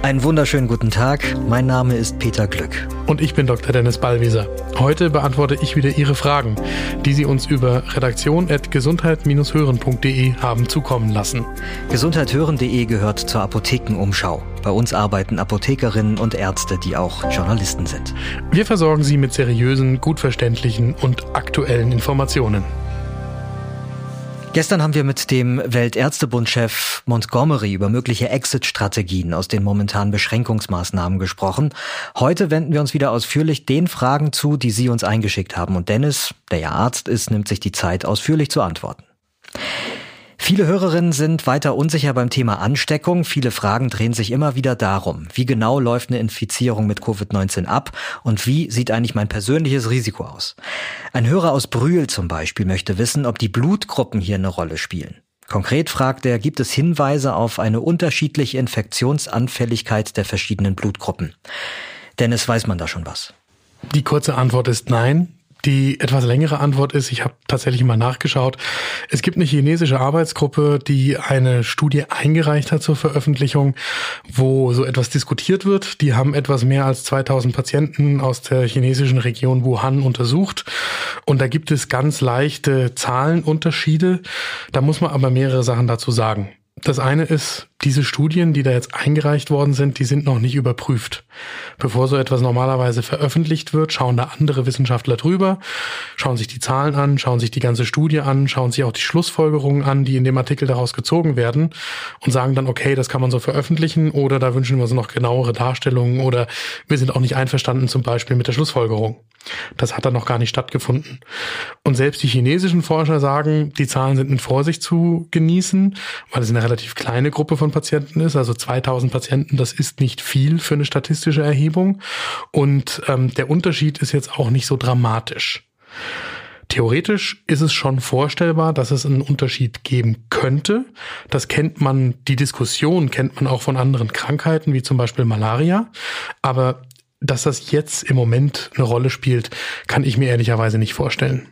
Einen wunderschönen guten Tag. Mein Name ist Peter Glück. Und ich bin Dr. Dennis Ballwieser. Heute beantworte ich wieder Ihre Fragen, die Sie uns über redaktion.gesundheit-hören.de haben zukommen lassen. Gesundheithören.de gehört zur Apothekenumschau. Bei uns arbeiten Apothekerinnen und Ärzte, die auch Journalisten sind. Wir versorgen Sie mit seriösen, gut verständlichen und aktuellen Informationen. Gestern haben wir mit dem Weltärztebundchef Montgomery über mögliche Exit-Strategien aus den momentanen Beschränkungsmaßnahmen gesprochen. Heute wenden wir uns wieder ausführlich den Fragen zu, die Sie uns eingeschickt haben. Und Dennis, der ja Arzt ist, nimmt sich die Zeit, ausführlich zu antworten. Viele Hörerinnen sind weiter unsicher beim Thema Ansteckung. Viele Fragen drehen sich immer wieder darum, wie genau läuft eine Infizierung mit Covid-19 ab und wie sieht eigentlich mein persönliches Risiko aus. Ein Hörer aus Brühl zum Beispiel möchte wissen, ob die Blutgruppen hier eine Rolle spielen. Konkret fragt er, gibt es Hinweise auf eine unterschiedliche Infektionsanfälligkeit der verschiedenen Blutgruppen? Dennis, weiß man da schon was? Die kurze Antwort ist nein. Die etwas längere Antwort ist, ich habe tatsächlich mal nachgeschaut. Es gibt eine chinesische Arbeitsgruppe, die eine Studie eingereicht hat zur Veröffentlichung, wo so etwas diskutiert wird. Die haben etwas mehr als 2000 Patienten aus der chinesischen Region Wuhan untersucht. Und da gibt es ganz leichte Zahlenunterschiede. Da muss man aber mehrere Sachen dazu sagen. Das eine ist, diese Studien, die da jetzt eingereicht worden sind, die sind noch nicht überprüft. Bevor so etwas normalerweise veröffentlicht wird, schauen da andere Wissenschaftler drüber, schauen sich die Zahlen an, schauen sich die ganze Studie an, schauen sich auch die Schlussfolgerungen an, die in dem Artikel daraus gezogen werden und sagen dann, okay, das kann man so veröffentlichen oder da wünschen wir uns noch genauere Darstellungen oder wir sind auch nicht einverstanden zum Beispiel mit der Schlussfolgerung. Das hat dann noch gar nicht stattgefunden. Und selbst die chinesischen Forscher sagen, die Zahlen sind mit Vorsicht zu genießen, weil es eine relativ kleine Gruppe von Patienten ist. Also 2000 Patienten, das ist nicht viel für eine statistische Erhebung. Und ähm, der Unterschied ist jetzt auch nicht so dramatisch. Theoretisch ist es schon vorstellbar, dass es einen Unterschied geben könnte. Das kennt man, die Diskussion kennt man auch von anderen Krankheiten, wie zum Beispiel Malaria. Aber dass das jetzt im Moment eine Rolle spielt, kann ich mir ehrlicherweise nicht vorstellen.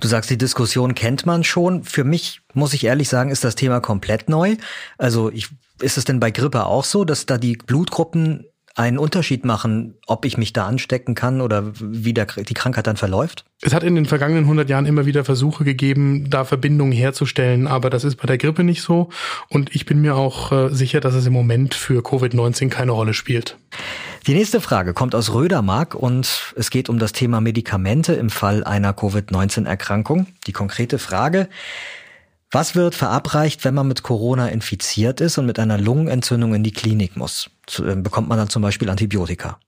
Du sagst, die Diskussion kennt man schon. Für mich, muss ich ehrlich sagen, ist das Thema komplett neu. Also ich, ist es denn bei Grippe auch so, dass da die Blutgruppen einen Unterschied machen, ob ich mich da anstecken kann oder wie der, die Krankheit dann verläuft? Es hat in den vergangenen 100 Jahren immer wieder Versuche gegeben, da Verbindungen herzustellen, aber das ist bei der Grippe nicht so und ich bin mir auch äh, sicher, dass es im Moment für Covid-19 keine Rolle spielt. Die nächste Frage kommt aus Rödermark und es geht um das Thema Medikamente im Fall einer Covid-19-Erkrankung. Die konkrete Frage, was wird verabreicht, wenn man mit Corona infiziert ist und mit einer Lungenentzündung in die Klinik muss? Äh, bekommt man dann zum Beispiel Antibiotika?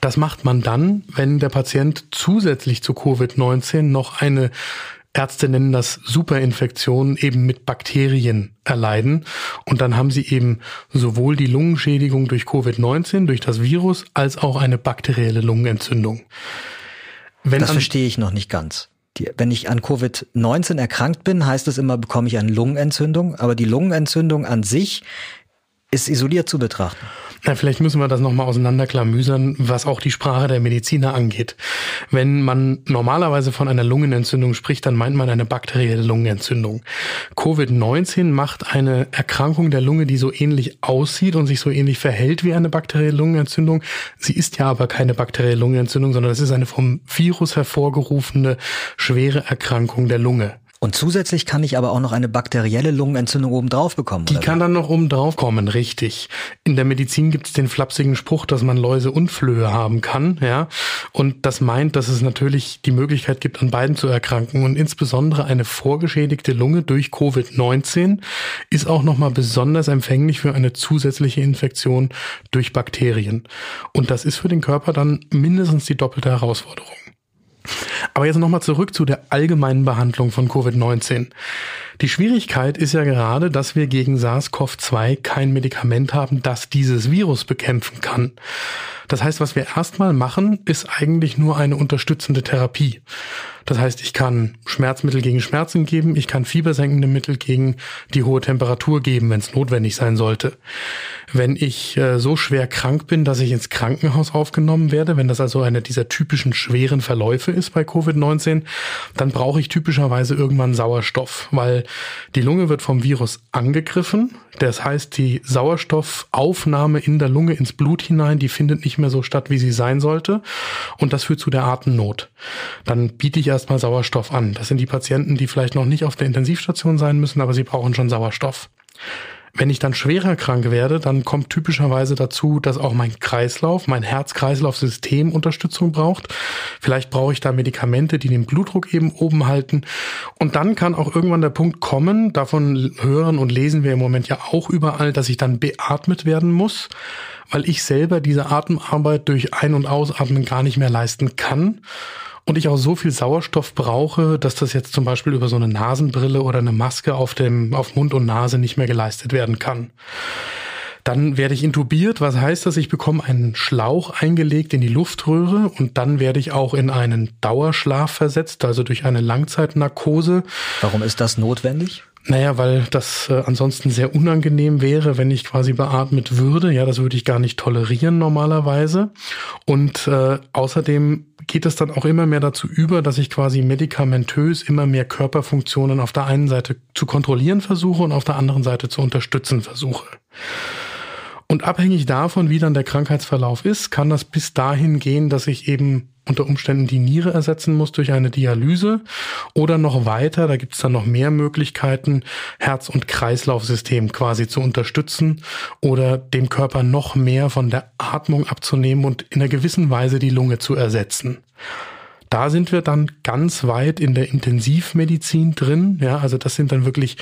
Das macht man dann, wenn der Patient zusätzlich zu Covid-19 noch eine Ärzte nennen das Superinfektionen eben mit Bakterien erleiden. Und dann haben sie eben sowohl die Lungenschädigung durch Covid-19, durch das Virus, als auch eine bakterielle Lungenentzündung. Wenn das verstehe ich noch nicht ganz die, wenn ich an Covid-19 erkrankt bin, heißt es immer, bekomme ich eine Lungenentzündung. Aber die Lungenentzündung an sich ist isoliert zu betrachten. Na, vielleicht müssen wir das nochmal auseinanderklamüsern, was auch die Sprache der Mediziner angeht. Wenn man normalerweise von einer Lungenentzündung spricht, dann meint man eine bakterielle Lungenentzündung. Covid-19 macht eine Erkrankung der Lunge, die so ähnlich aussieht und sich so ähnlich verhält wie eine bakterielle Lungenentzündung. Sie ist ja aber keine bakterielle Lungenentzündung, sondern es ist eine vom Virus hervorgerufene schwere Erkrankung der Lunge. Und zusätzlich kann ich aber auch noch eine bakterielle Lungenentzündung obendrauf bekommen. Die kann dann noch obendrauf kommen, richtig. In der Medizin gibt es den flapsigen Spruch, dass man Läuse und Flöhe haben kann, ja. Und das meint, dass es natürlich die Möglichkeit gibt, an beiden zu erkranken. Und insbesondere eine vorgeschädigte Lunge durch Covid-19 ist auch nochmal besonders empfänglich für eine zusätzliche Infektion durch Bakterien. Und das ist für den Körper dann mindestens die doppelte Herausforderung. Aber jetzt nochmal zurück zu der allgemeinen Behandlung von Covid-19. Die Schwierigkeit ist ja gerade, dass wir gegen SARS-CoV-2 kein Medikament haben, das dieses Virus bekämpfen kann. Das heißt, was wir erstmal machen, ist eigentlich nur eine unterstützende Therapie. Das heißt, ich kann Schmerzmittel gegen Schmerzen geben, ich kann fiebersenkende Mittel gegen die hohe Temperatur geben, wenn es notwendig sein sollte. Wenn ich äh, so schwer krank bin, dass ich ins Krankenhaus aufgenommen werde, wenn das also einer dieser typischen schweren Verläufe ist bei Covid-19, dann brauche ich typischerweise irgendwann Sauerstoff, weil die Lunge wird vom Virus angegriffen. Das heißt, die Sauerstoffaufnahme in der Lunge ins Blut hinein, die findet nicht mehr so statt, wie sie sein sollte. Und das führt zu der Atemnot. Dann biete ich erstmal Sauerstoff an. Das sind die Patienten, die vielleicht noch nicht auf der Intensivstation sein müssen, aber sie brauchen schon Sauerstoff. Wenn ich dann schwerer krank werde, dann kommt typischerweise dazu, dass auch mein Kreislauf, mein Herz-Kreislauf-System Unterstützung braucht. Vielleicht brauche ich da Medikamente, die den Blutdruck eben oben halten. Und dann kann auch irgendwann der Punkt kommen, davon hören und lesen wir im Moment ja auch überall, dass ich dann beatmet werden muss, weil ich selber diese Atemarbeit durch Ein- und Ausatmen gar nicht mehr leisten kann und ich auch so viel Sauerstoff brauche, dass das jetzt zum Beispiel über so eine Nasenbrille oder eine Maske auf dem, auf Mund und Nase nicht mehr geleistet werden kann. Dann werde ich intubiert. Was heißt das? Ich bekomme einen Schlauch eingelegt in die Luftröhre und dann werde ich auch in einen Dauerschlaf versetzt, also durch eine Langzeitnarkose. Warum ist das notwendig? Naja, weil das äh, ansonsten sehr unangenehm wäre, wenn ich quasi beatmet würde. Ja, das würde ich gar nicht tolerieren normalerweise. Und äh, außerdem geht es dann auch immer mehr dazu über, dass ich quasi medikamentös immer mehr Körperfunktionen auf der einen Seite zu kontrollieren versuche und auf der anderen Seite zu unterstützen versuche. Und abhängig davon, wie dann der Krankheitsverlauf ist, kann das bis dahin gehen, dass ich eben unter Umständen die Niere ersetzen muss durch eine Dialyse oder noch weiter, da gibt es dann noch mehr Möglichkeiten, Herz- und Kreislaufsystem quasi zu unterstützen oder dem Körper noch mehr von der Atmung abzunehmen und in einer gewissen Weise die Lunge zu ersetzen. Da sind wir dann ganz weit in der Intensivmedizin drin. Ja, also das sind dann wirklich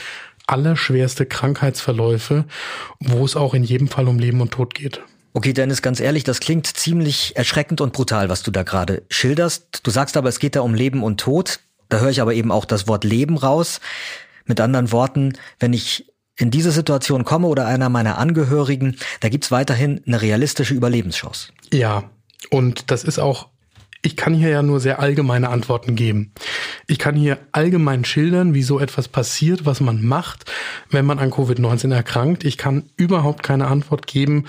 allerschwerste Krankheitsverläufe, wo es auch in jedem Fall um Leben und Tod geht. Okay, Dennis, ganz ehrlich, das klingt ziemlich erschreckend und brutal, was du da gerade schilderst. Du sagst aber, es geht da um Leben und Tod. Da höre ich aber eben auch das Wort Leben raus. Mit anderen Worten, wenn ich in diese Situation komme oder einer meiner Angehörigen, da gibt's weiterhin eine realistische Überlebenschance. Ja, und das ist auch ich kann hier ja nur sehr allgemeine Antworten geben. Ich kann hier allgemein schildern, wie so etwas passiert, was man macht, wenn man an Covid-19 erkrankt. Ich kann überhaupt keine Antwort geben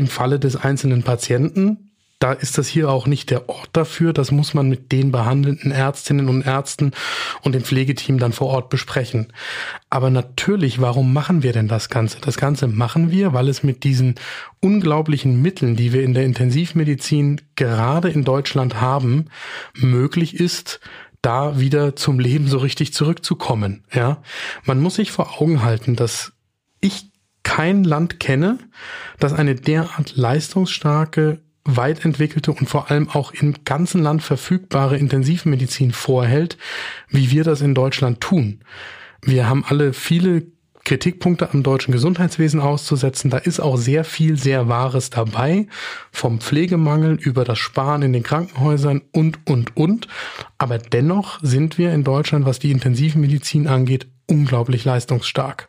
im Falle des einzelnen Patienten da ist das hier auch nicht der Ort dafür. Das muss man mit den behandelnden Ärztinnen und Ärzten und dem Pflegeteam dann vor Ort besprechen. Aber natürlich, warum machen wir denn das Ganze? Das Ganze machen wir, weil es mit diesen unglaublichen Mitteln, die wir in der Intensivmedizin gerade in Deutschland haben, möglich ist, da wieder zum Leben so richtig zurückzukommen. Ja, man muss sich vor Augen halten, dass ich kein Land kenne, das eine derart leistungsstarke weit entwickelte und vor allem auch im ganzen Land verfügbare Intensivmedizin vorhält, wie wir das in Deutschland tun. Wir haben alle viele Kritikpunkte am deutschen Gesundheitswesen auszusetzen. Da ist auch sehr viel sehr Wahres dabei, vom Pflegemangel über das Sparen in den Krankenhäusern und, und, und. Aber dennoch sind wir in Deutschland, was die Intensivmedizin angeht, unglaublich leistungsstark.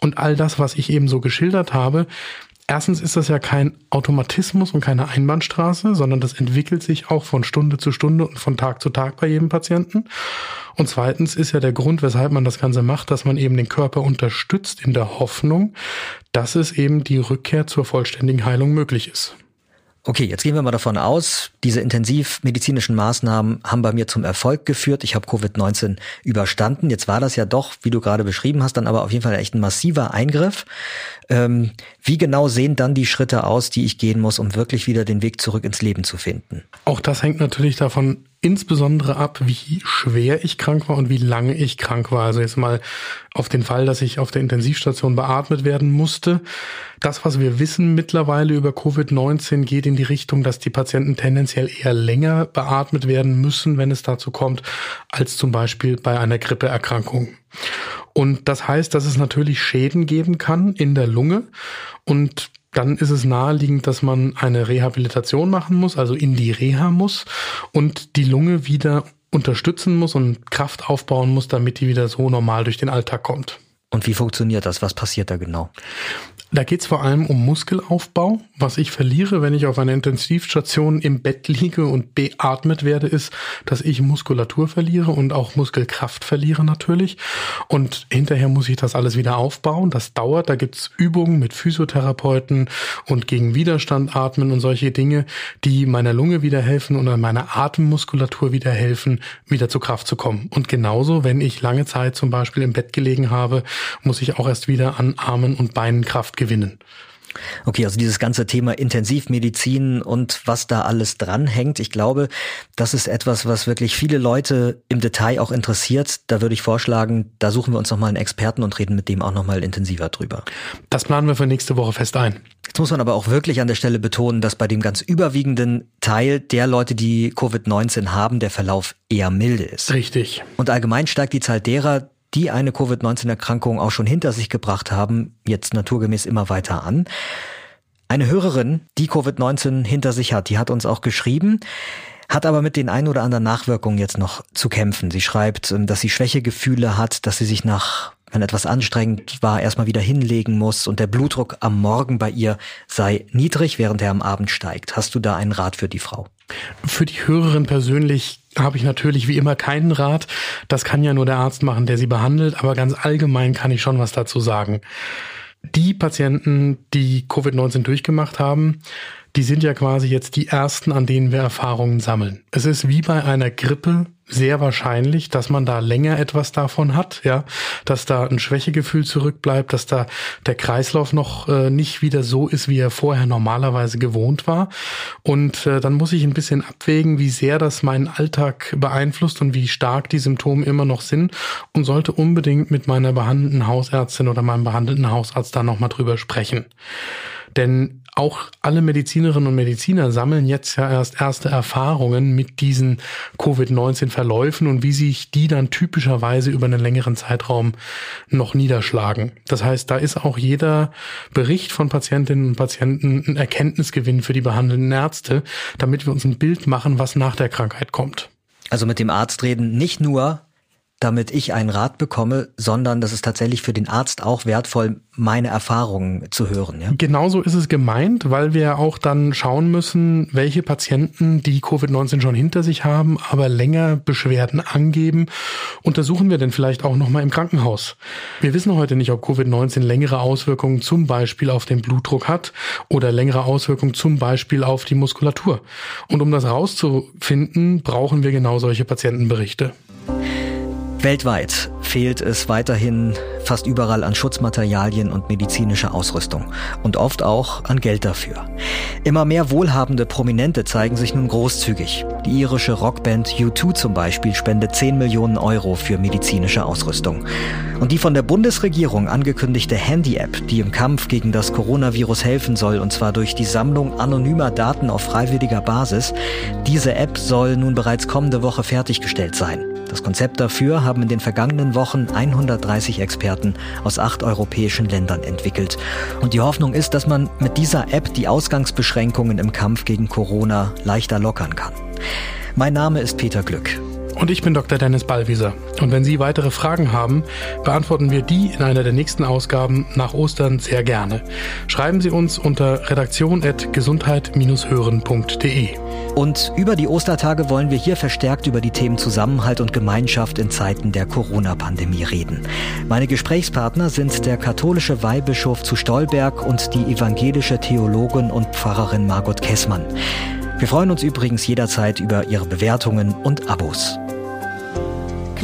Und all das, was ich eben so geschildert habe, Erstens ist das ja kein Automatismus und keine Einbahnstraße, sondern das entwickelt sich auch von Stunde zu Stunde und von Tag zu Tag bei jedem Patienten. Und zweitens ist ja der Grund, weshalb man das Ganze macht, dass man eben den Körper unterstützt in der Hoffnung, dass es eben die Rückkehr zur vollständigen Heilung möglich ist. Okay, jetzt gehen wir mal davon aus, diese intensivmedizinischen Maßnahmen haben bei mir zum Erfolg geführt. Ich habe Covid-19 überstanden. Jetzt war das ja doch, wie du gerade beschrieben hast, dann aber auf jeden Fall echt ein massiver Eingriff. Ähm, wie genau sehen dann die Schritte aus, die ich gehen muss, um wirklich wieder den Weg zurück ins Leben zu finden? Auch das hängt natürlich davon insbesondere ab, wie schwer ich krank war und wie lange ich krank war. Also jetzt mal auf den Fall, dass ich auf der Intensivstation beatmet werden musste. Das, was wir wissen mittlerweile über Covid-19, geht in die Richtung, dass die Patienten tendenziell eher länger beatmet werden müssen, wenn es dazu kommt, als zum Beispiel bei einer Grippeerkrankung. Und das heißt, dass es natürlich Schäden geben kann in der Lunge und dann ist es naheliegend, dass man eine Rehabilitation machen muss, also in die Reha muss und die Lunge wieder unterstützen muss und Kraft aufbauen muss, damit die wieder so normal durch den Alltag kommt. Und wie funktioniert das? Was passiert da genau? Da geht es vor allem um Muskelaufbau. Was ich verliere, wenn ich auf einer Intensivstation im Bett liege und beatmet werde, ist, dass ich Muskulatur verliere und auch Muskelkraft verliere natürlich. Und hinterher muss ich das alles wieder aufbauen. Das dauert. Da gibt's Übungen mit Physiotherapeuten und gegen Widerstand atmen und solche Dinge, die meiner Lunge wieder helfen und meiner Atemmuskulatur wieder helfen, wieder zur Kraft zu kommen. Und genauso, wenn ich lange Zeit zum Beispiel im Bett gelegen habe, muss ich auch erst wieder an Armen und Beinen Kraft gewinnen. Okay, also dieses ganze Thema Intensivmedizin und was da alles dranhängt, ich glaube, das ist etwas, was wirklich viele Leute im Detail auch interessiert. Da würde ich vorschlagen, da suchen wir uns nochmal einen Experten und reden mit dem auch nochmal intensiver drüber. Das planen wir für nächste Woche fest ein. Jetzt muss man aber auch wirklich an der Stelle betonen, dass bei dem ganz überwiegenden Teil der Leute, die Covid-19 haben, der Verlauf eher milde ist. Richtig. Und allgemein steigt die Zahl derer, die eine Covid-19-Erkrankung auch schon hinter sich gebracht haben, jetzt naturgemäß immer weiter an. Eine Hörerin, die Covid-19 hinter sich hat, die hat uns auch geschrieben, hat aber mit den ein oder anderen Nachwirkungen jetzt noch zu kämpfen. Sie schreibt, ähm, dass sie Schwächegefühle hat, dass sie sich nach, wenn etwas anstrengend war, erstmal wieder hinlegen muss und der Blutdruck am Morgen bei ihr sei niedrig, während er am Abend steigt. Hast du da einen Rat für die Frau? Für die Hörerin persönlich habe ich natürlich wie immer keinen Rat. Das kann ja nur der Arzt machen, der sie behandelt, aber ganz allgemein kann ich schon was dazu sagen. Die Patienten, die Covid-19 durchgemacht haben, die sind ja quasi jetzt die ersten, an denen wir Erfahrungen sammeln. Es ist wie bei einer Grippe sehr wahrscheinlich, dass man da länger etwas davon hat, ja, dass da ein Schwächegefühl zurückbleibt, dass da der Kreislauf noch äh, nicht wieder so ist, wie er vorher normalerweise gewohnt war. Und äh, dann muss ich ein bisschen abwägen, wie sehr das meinen Alltag beeinflusst und wie stark die Symptome immer noch sind und sollte unbedingt mit meiner behandelnden Hausärztin oder meinem behandelnden Hausarzt da nochmal drüber sprechen. Denn auch alle Medizinerinnen und Mediziner sammeln jetzt ja erst erste Erfahrungen mit diesen Covid-19-Verläufen und wie sich die dann typischerweise über einen längeren Zeitraum noch niederschlagen. Das heißt, da ist auch jeder Bericht von Patientinnen und Patienten ein Erkenntnisgewinn für die behandelnden Ärzte, damit wir uns ein Bild machen, was nach der Krankheit kommt. Also mit dem Arzt reden nicht nur damit ich einen Rat bekomme, sondern das ist tatsächlich für den Arzt auch wertvoll, meine Erfahrungen zu hören. Ja? Genauso ist es gemeint, weil wir auch dann schauen müssen, welche Patienten, die Covid-19 schon hinter sich haben, aber länger Beschwerden angeben, untersuchen wir denn vielleicht auch nochmal im Krankenhaus. Wir wissen heute nicht, ob Covid-19 längere Auswirkungen zum Beispiel auf den Blutdruck hat oder längere Auswirkungen zum Beispiel auf die Muskulatur. Und um das rauszufinden, brauchen wir genau solche Patientenberichte. Weltweit fehlt es weiterhin fast überall an Schutzmaterialien und medizinischer Ausrüstung und oft auch an Geld dafür. Immer mehr wohlhabende Prominente zeigen sich nun großzügig. Die irische Rockband U2 zum Beispiel spendet 10 Millionen Euro für medizinische Ausrüstung. Und die von der Bundesregierung angekündigte Handy-App, die im Kampf gegen das Coronavirus helfen soll, und zwar durch die Sammlung anonymer Daten auf freiwilliger Basis, diese App soll nun bereits kommende Woche fertiggestellt sein. Das Konzept dafür haben in den vergangenen Wochen 130 Experten aus acht europäischen Ländern entwickelt. Und die Hoffnung ist, dass man mit dieser App die Ausgangsbeschränkungen im Kampf gegen Corona leichter lockern kann. Mein Name ist Peter Glück. Und ich bin Dr. Dennis Ballwieser. Und wenn Sie weitere Fragen haben, beantworten wir die in einer der nächsten Ausgaben nach Ostern sehr gerne. Schreiben Sie uns unter redaktion.gesundheit-hören.de. Und über die Ostertage wollen wir hier verstärkt über die Themen Zusammenhalt und Gemeinschaft in Zeiten der Corona-Pandemie reden. Meine Gesprächspartner sind der katholische Weihbischof zu Stolberg und die evangelische Theologin und Pfarrerin Margot Kessmann. Wir freuen uns übrigens jederzeit über Ihre Bewertungen und Abos.